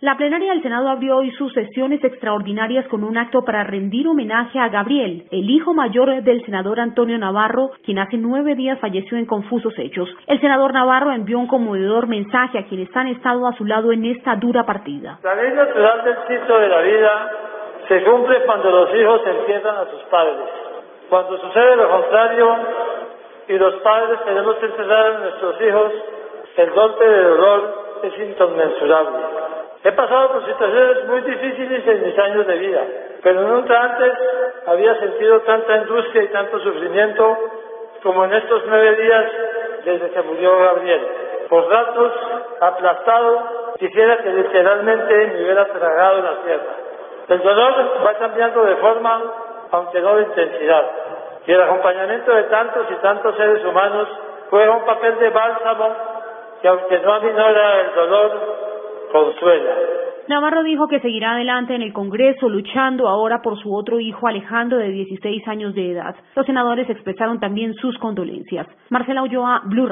La plenaria del Senado abrió hoy sus sesiones extraordinarias con un acto para rendir homenaje a Gabriel, el hijo mayor del senador Antonio Navarro, quien hace nueve días falleció en confusos hechos. El senador Navarro envió un conmovedor mensaje a quienes han estado a su lado en esta dura partida. La ley natural del ciclo de la vida se cumple cuando los hijos entierran a sus padres. Cuando sucede lo contrario y los padres tenemos que a nuestros hijos, el golpe de dolor es inconmensurable. He pasado por situaciones muy difíciles en mis años de vida, pero nunca antes había sentido tanta angustia y tanto sufrimiento como en estos nueve días desde que murió Gabriel. Por ratos, aplastado, quisiera que literalmente me hubiera tragado la tierra. El dolor va cambiando de forma, aunque no de intensidad. Y el acompañamiento de tantos y tantos seres humanos juega un papel de bálsamo que, aunque no aminora el dolor, Navarro dijo que seguirá adelante en el Congreso luchando ahora por su otro hijo Alejandro de 16 años de edad. Los senadores expresaron también sus condolencias. Marcela Ulloa, Blue